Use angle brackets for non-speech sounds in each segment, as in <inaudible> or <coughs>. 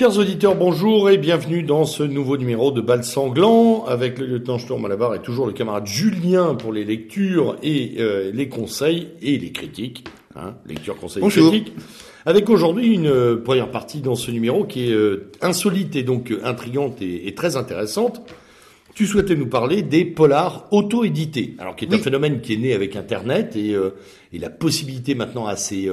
Chers auditeurs, bonjour et bienvenue dans ce nouveau numéro de Bal Sanglant avec le lieutenant Sturm à et toujours le camarade Julien pour les lectures et euh, les conseils et les critiques. Hein, lecture, conseils, Bonjour. critiques. Avec aujourd'hui une euh, première partie dans ce numéro qui est euh, insolite et donc intrigante et, et très intéressante. Tu souhaitais nous parler des polars auto-édités, alors qui est un phénomène qui est né avec Internet et, et la possibilité maintenant assez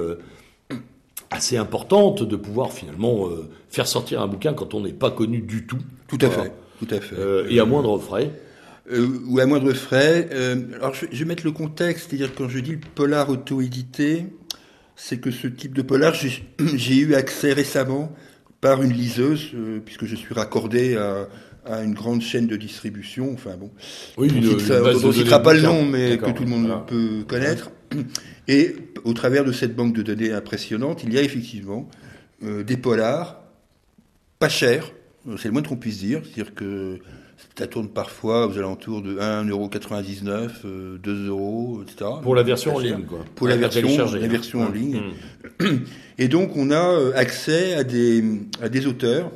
assez importante de pouvoir finalement euh, faire sortir un bouquin quand on n'est pas connu du tout. Tout à Voilà. fait, tout à fait. Euh, et à moindre frais. Euh, ou à moindre frais. Alors je, je vais mettre le contexte, c'est-à-dire quand je dis le polar auto-édité, c'est que ce type de polar, j'ai <clears throat> eu accès récemment par une liseuse, puisque je suis raccordé à, à une grande chaîne de distribution. Enfin bon, Oui, on de citera pas le nom, mais que tout le monde voilà. peut connaître. Et au travers de cette banque de données impressionnante, il y a effectivement euh, des polars pas chers, c'est le moins qu'on puisse dire, c'est-à-dire que ça tourne parfois aux alentours de 1,99€, euh, 2 euros, etc. Pour la version en ligne, quoi. Pour la version, la hein. version en Mmh. ligne. Mmh. <clears throat> Et donc, on a euh, accès à des, à des auteurs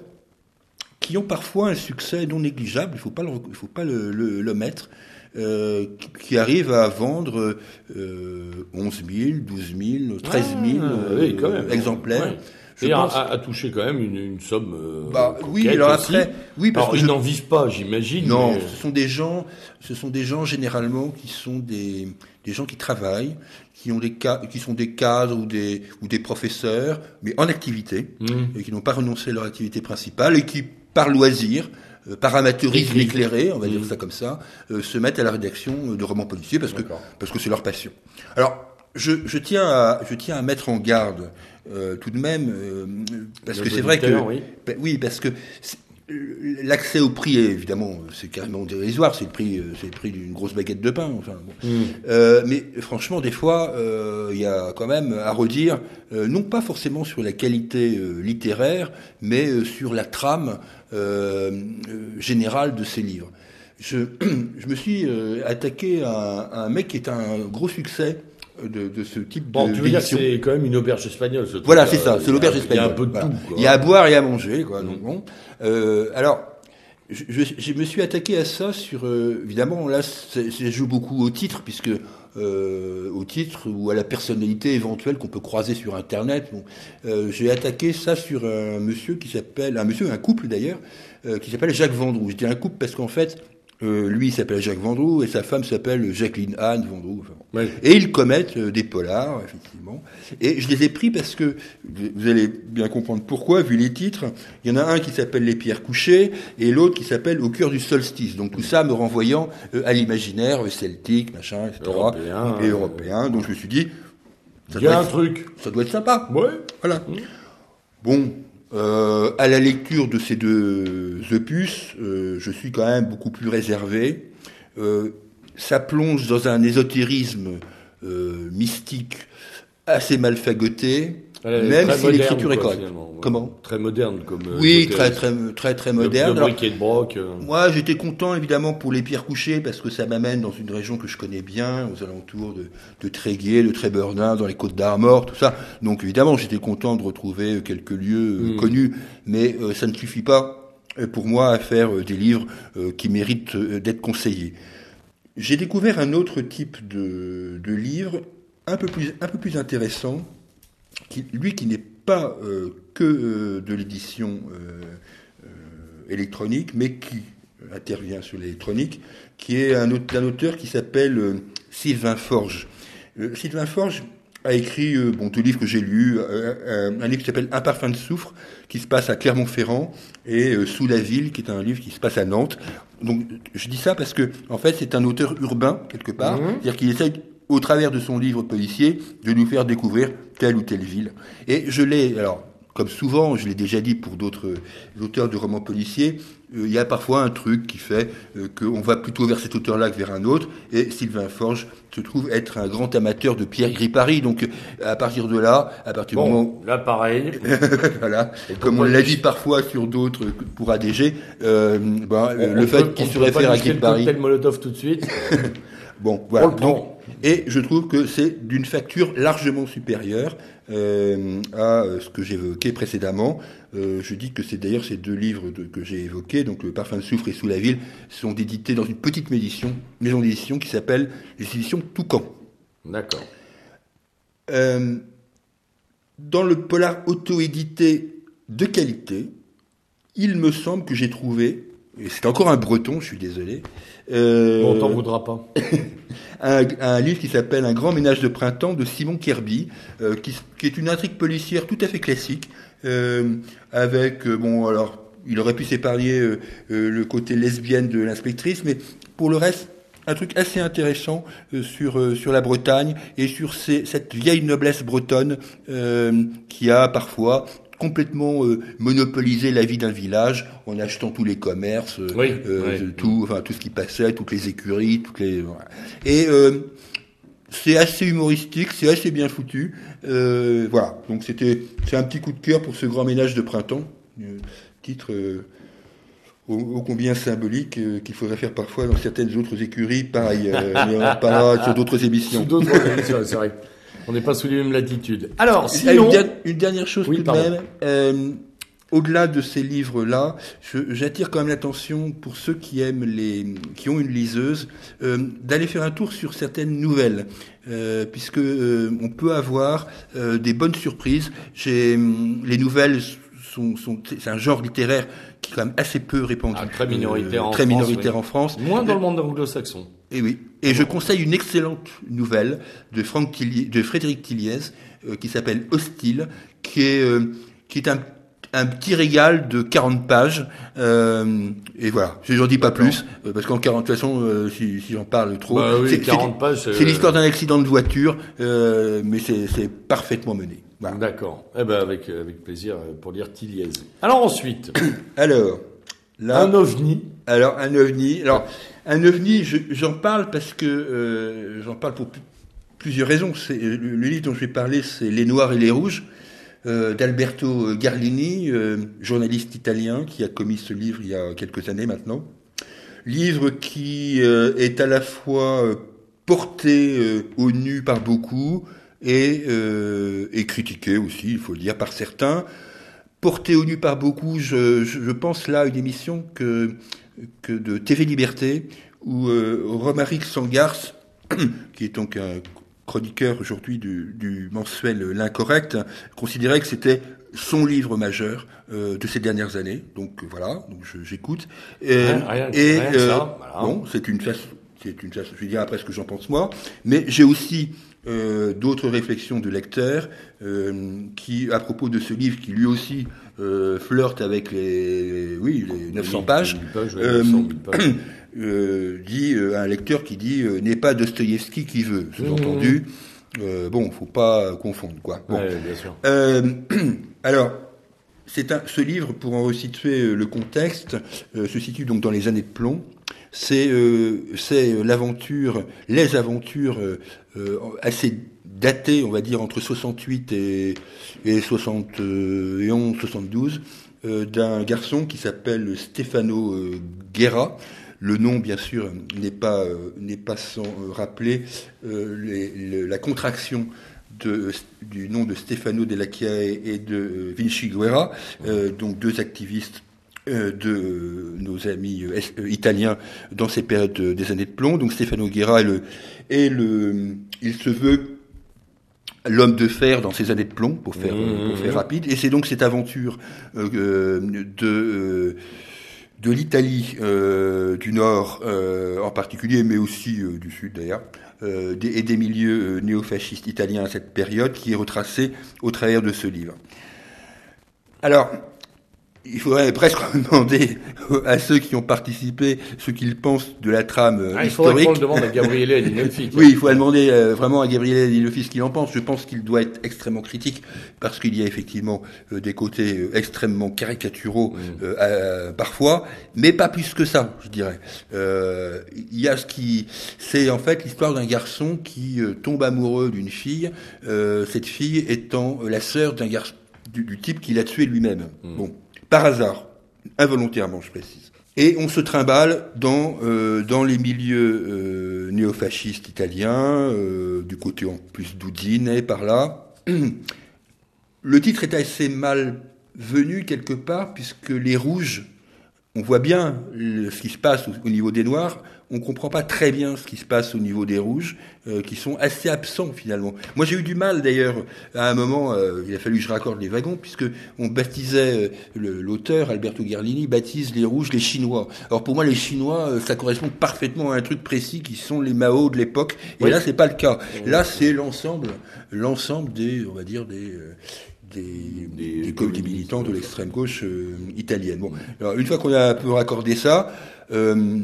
qui ont parfois un succès non négligeable, il ne faut pas le, il faut pas le, le, le mettre, euh, qui, arrivent à vendre euh, 11 000, 12 000, 13 000 Ah, euh, oui, quand même. exemplaires. Ouais. Je Et à, pense- à- à toucher quand même une, une somme. euh, Bah, oui, alors aussi. après, oui, parce Alors, que ils je- n'en vivent pas, j'imagine. Non, mais- ce sont des gens, ce sont des gens généralement qui sont des, des gens qui travaillent, qui ont des qui sont des cadres ou des ou des professeurs, mais en activité Mmh. et qui n'ont pas renoncé à leur activité principale et qui, par loisir, euh, par amateurisme éclairé, on va dire ça comme ça, euh, se mettent à la rédaction de romans policiers parce que parce que c'est leur passion. Alors, je, je tiens à je tiens à mettre en garde euh, tout de même euh, parce que c'est vrai que oui. oui, parce que l'accès au prix est évidemment c'est carrément dérisoire, c'est le prix euh, c'est le prix d'une grosse baguette de pain. Enfin, bon. Mmh. Euh, mais franchement, des fois, euh, il y a quand même à redire, euh, non pas forcément sur la qualité euh, littéraire, mais euh, sur la trame générale de ces livres. Je, <clears throat> je me suis euh, attaqué à, à un mec qui est un gros succès de, de ce type Bon, de tu veux dire c'est quand même une auberge espagnole, ce truc, Voilà, euh, c'est ça, c'est l'auberge Il y espagnole. a un peu de Voilà. tout, quoi. Il y a à boire et à manger, quoi. Donc bon. Euh, alors, je, je- je me suis attaqué à ça sur, euh, évidemment, là, je joue beaucoup au titre, puisque euh, au titre ou à la personnalité éventuelle qu'on peut croiser sur Internet. Bon, j'ai attaqué ça sur un monsieur qui s'appelle, un monsieur, un couple d'ailleurs, qui s'appelle Jacques Vendroux. Je dis un couple parce qu'en fait, euh, lui s'appelle Jacques Vendroux et sa femme s'appelle Jacqueline Anne Vendroux. Enfin, bon. Ouais. Et ils commettent euh, des polars, effectivement. Et je les ai pris parce que, vous allez bien comprendre pourquoi, vu les titres, il y en a un qui s'appelle Les Pierres Couchées et l'autre qui s'appelle Au cœur du solstice. Donc tout ça me renvoyant euh, à l'imaginaire celtique, machin, etc. Européen, et européen. Donc je me suis dit, ça Il y a un être, truc. ça doit être sympa. Ouais. Voilà. Bon, euh, à la lecture de ces deux opus, euh, je suis quand même beaucoup plus réservé. Euh, ça plonge dans un ésotérisme euh, mystique assez mal fagoté, Elle même si l'écriture est correcte. Comment Très moderne comme. euh, Oui, très très très très de- moderne. De, Alors, briques et de broc. euh. moi, j'étais content évidemment pour les pierres couchées parce que ça m'amène dans une région que je connais bien, aux alentours de, de Tréguier, de Trébordin, dans les Côtes d'Armor, tout ça. Donc évidemment, j'étais content de retrouver quelques lieux euh, Mm. connus, mais euh, ça ne suffit pas euh, pour moi à faire euh, des livres euh, qui méritent euh, d'être conseillés. J'ai découvert un autre type de, de livre un peu plus un peu plus intéressant, qui, lui qui n'est pas euh, que euh, de l'édition euh, électronique, mais qui intervient sur l'électronique, qui est un, auteur qui s'appelle Sylvain Forge. Sylvain Forge a écrit bon, deux livres que j'ai lus, un livre qui s'appelle Un parfum de soufre, qui se passe à Clermont-Ferrand, et Sous la ville, qui est un livre qui se passe à Nantes. Donc je dis ça parce que en fait c'est un auteur urbain quelque part, Mhm. c'est-à-dire qu'il essaye au travers de son livre policier de nous faire découvrir telle ou telle ville. Et je l'ai alors comme souvent, je l'ai déjà dit pour d'autres auteurs de romans policiers, euh, il y a parfois un truc qui fait euh, qu'on va plutôt vers cet auteur-là que vers un autre. Et Sylvain Forge se trouve être un grand amateur de Pierre Gripari. Donc, à partir de là, à partir du moment, là pareil. <laughs> voilà, Et comme on l'a dit parfois sur d'autres pour ADG, euh, ben, le fait qu'il se réfère à Gripari. Molotov tout de suite. <laughs> Bon, On voilà. le Donc. Et je trouve que c'est d'une facture largement supérieure euh, à ce que j'évoquais précédemment. Euh, je dis que c'est d'ailleurs ces deux livres de, que j'ai évoqués, donc Le parfum de soufre et Sous la ville, sont édités dans une petite maison d'édition qui s'appelle les éditions Toucan. D'accord. Euh, dans le polar auto-édité de qualité, il me semble que j'ai trouvé, c'est encore un breton, je suis désolé. Euh, on t'en voudra pas. <laughs> un, livre qui s'appelle Un grand ménage de printemps de Simon Kirby, euh, qui, est une intrigue policière tout à fait classique, euh, avec, bon, alors, il aurait pu s'épargner le côté lesbienne de l'inspectrice, mais pour le reste, un truc assez intéressant sur sur la Bretagne et sur cette vieille noblesse bretonne qui a parfois complètement monopolisé la vie d'un village en achetant tous les commerces, tout, enfin tout ce qui passait, toutes les écuries, toutes les et c'est assez humoristique, c'est assez bien foutu. Euh, voilà, donc c'était c'est un petit coup de cœur pour ce grand ménage de printemps, euh, titre euh, ô, combien symbolique qu'il faudrait faire parfois dans certaines autres écuries, pareil, <laughs> mais on parlera sur d'autres émissions. d'autres émissions, c'est vrai. On n'est pas sous les mêmes latitudes. Alors, sinon... une, dernière chose tout de même au-delà de ces livres-là, j'attire quand même l'attention pour ceux qui aiment les, qui ont une liseuse, euh, d'aller faire un tour sur certaines nouvelles, euh, puisque euh, on peut avoir euh, des bonnes surprises. J'ai les nouvelles sont, sont c'est un genre littéraire qui est quand même assez peu répandu, ah, très minoritaire, en, très France, minoritaire en France, moins dans le monde anglo-saxon. Et oui. Et je conseille une excellente nouvelle de Franck Tilliez, de Frédéric Tilliez, qui s'appelle Hostile, qui est qui est un un petit régal de 40 pages. Euh, et voilà, je n'en dis pas plus, euh, parce qu'en 40, de toute façon, euh, si, si j'en parle trop, bah oui, c'est 40 pages. C'est l'histoire d'un accident de voiture, euh, mais c'est parfaitement mené. Voilà. D'accord. Eh ben avec avec plaisir pour lire Tiliez. Alors ensuite. <coughs> Alors. Là, un ovni. Alors un ovni. Alors un ovni, j'en parle parce que j'en parle pour plusieurs raisons. Le, livre dont je vais parler, c'est Les Noirs et les Rouges. Euh, d'Alberto Garlini, euh, journaliste italien qui a commis ce livre il y a quelques années maintenant. Livre qui euh, est à la fois porté au nu par beaucoup et, critiqué aussi, il faut le dire, par certains. Porté au nu par beaucoup, je pense là à une émission que, que de TV Liberté où Romaric Sangars, <clears throat> qui est donc un chroniqueur aujourd'hui du, mensuel L'Incorrect, considérait que c'était son livre majeur euh, de ces dernières années. Donc voilà, donc j'écoute. Et, euh, bon, c'est une façon, c'est une façon, je vais dire après ce que j'en pense moi, mais j'ai aussi euh, d'autres réflexions de lecteurs qui, à propos de ce livre, qui lui aussi flirte avec les, oui, les 900 pages, <clears throat> euh, dit euh, un lecteur qui dit euh, n'est pas Dostoïevski qui veut. Sous-entendu, mmh. euh, bon, faut pas confondre quoi. Bon. bien sûr. <clears throat> alors, c'est un, ce livre, pour en resituer le contexte, se situe donc dans les années de plomb. C'est c'est l'aventure, les aventures assez datées, on va dire entre 68 et, et 71, 72, d'un garçon qui s'appelle Stefano Guerra, le nom, bien sûr, n'est pas, euh, sans euh, rappeler euh, la contraction du nom de Stefano Della Chiae et de Vinci Guerra, donc deux activistes de nos amis italiens dans ces périodes des années de plomb. Donc Stefano Guerra est le, est le il se veut l'homme de fer dans ces années de plomb, pour faire, pour faire mmh. rapide. Et c'est donc cette aventure de de l'Italie euh, du Nord euh, en particulier, mais aussi euh, du Sud d'ailleurs, et des milieux néofascistes italiens à cette période, qui est retracée au travers de ce livre. Alors, il faudrait presque demander à ceux qui ont participé ce qu'ils pensent de la trame ah, historique. Il faudrait qu'on demande à Gabriele Adinolfi. <laughs> oui, il faut demander euh, vraiment à Gabriele Adinolfi ce qu'il en pense. Je pense qu'il doit être extrêmement critique parce qu'il y a effectivement euh, des côtés euh, extrêmement caricaturaux mm. parfois, mais pas plus que ça, je dirais. Il y a ce qui, c'est en fait l'histoire d'un garçon qui tombe amoureux d'une fille, cette fille étant la sœur d'un garçon du, type qui l'a tué lui-même. Mm. Bon par hasard, involontairement je précise. Et on se trimballe dans, euh, dans les milieux euh, néofascistes italiens, euh, du côté en plus d'Udine par là. <clears throat> Le titre est assez mal venu quelque part, puisque les rouges, on voit bien ce qui se passe au, niveau des noirs, on comprend pas très bien ce qui se passe au niveau des rouges, euh, qui sont assez absents finalement. Moi j'ai eu du mal d'ailleurs, à un moment, euh, il a fallu que je raccorde les wagons, puisque on baptisait, euh, l'auteur Alberto Gerlini baptise les rouges les Chinois. Alors pour moi les Chinois, ça correspond parfaitement à un truc précis qui sont les Mao de l'époque, et là c'est pas le cas. Là c'est l'ensemble, l'ensemble des, on va dire des des, des, des militants de l'extrême gauche euh, italienne. Bon, alors une fois qu'on a un peu raccordé ça, euh,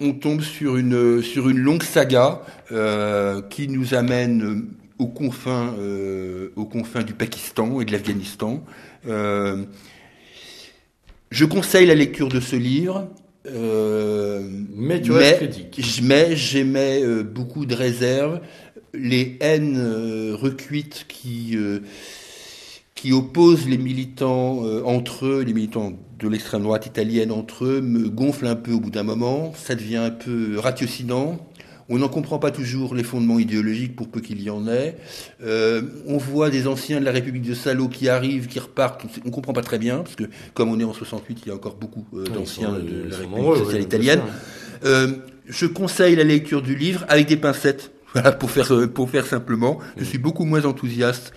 on tombe sur une sur une longue saga euh, qui nous amène aux confins euh, aux confins du Pakistan et de l'Afghanistan. Euh, je conseille la lecture de ce livre. mais tu critique. Mais j'émets beaucoup de réserves. Les haines recuites qui qui oppose les militants euh, entre eux, les militants de l'extrême droite italienne entre eux, me gonfle un peu au bout d'un moment. Ça devient un peu ratiocinant. On n'en comprend pas toujours les fondements idéologiques pour peu qu'il y en ait. Euh, on voit des anciens de la République de Salo qui arrivent, qui repartent. On ne comprend pas très bien, parce que comme on est en 68, il y a encore beaucoup euh, d'anciens de la République sociale italienne. Euh, je conseille la lecture du livre avec des pincettes. Voilà, pour faire, pour faire simplement. Je suis beaucoup moins enthousiaste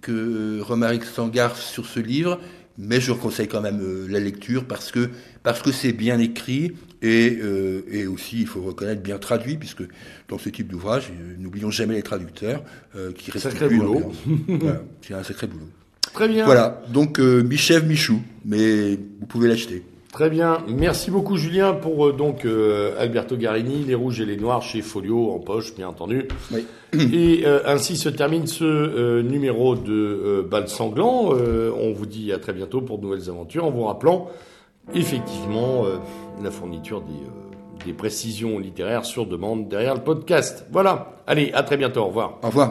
que Romaric Sangar sur ce livre, mais je conseille quand même euh, la lecture parce que parce que c'est bien écrit et, euh, et aussi il faut reconnaître bien traduit puisque dans ce type d'ouvrage euh, n'oublions jamais les traducteurs qui restent boulot. <laughs> voilà, c'est un sacré boulot. Très bien. Voilà, donc Michel Michou, mais vous pouvez l'acheter. Très bien. Merci beaucoup, Julien, pour euh, donc euh, Alberto Garini, Les Rouges et les Noirs chez Folio, en poche, bien entendu. Oui. <clears throat> Et euh, ainsi se termine ce numéro de Bal Sanglant. on vous dit à très bientôt pour de nouvelles aventures, en vous rappelant effectivement la fourniture des, des précisions littéraires sur demande derrière le podcast. Voilà. Allez, à très bientôt. Au revoir. Au revoir.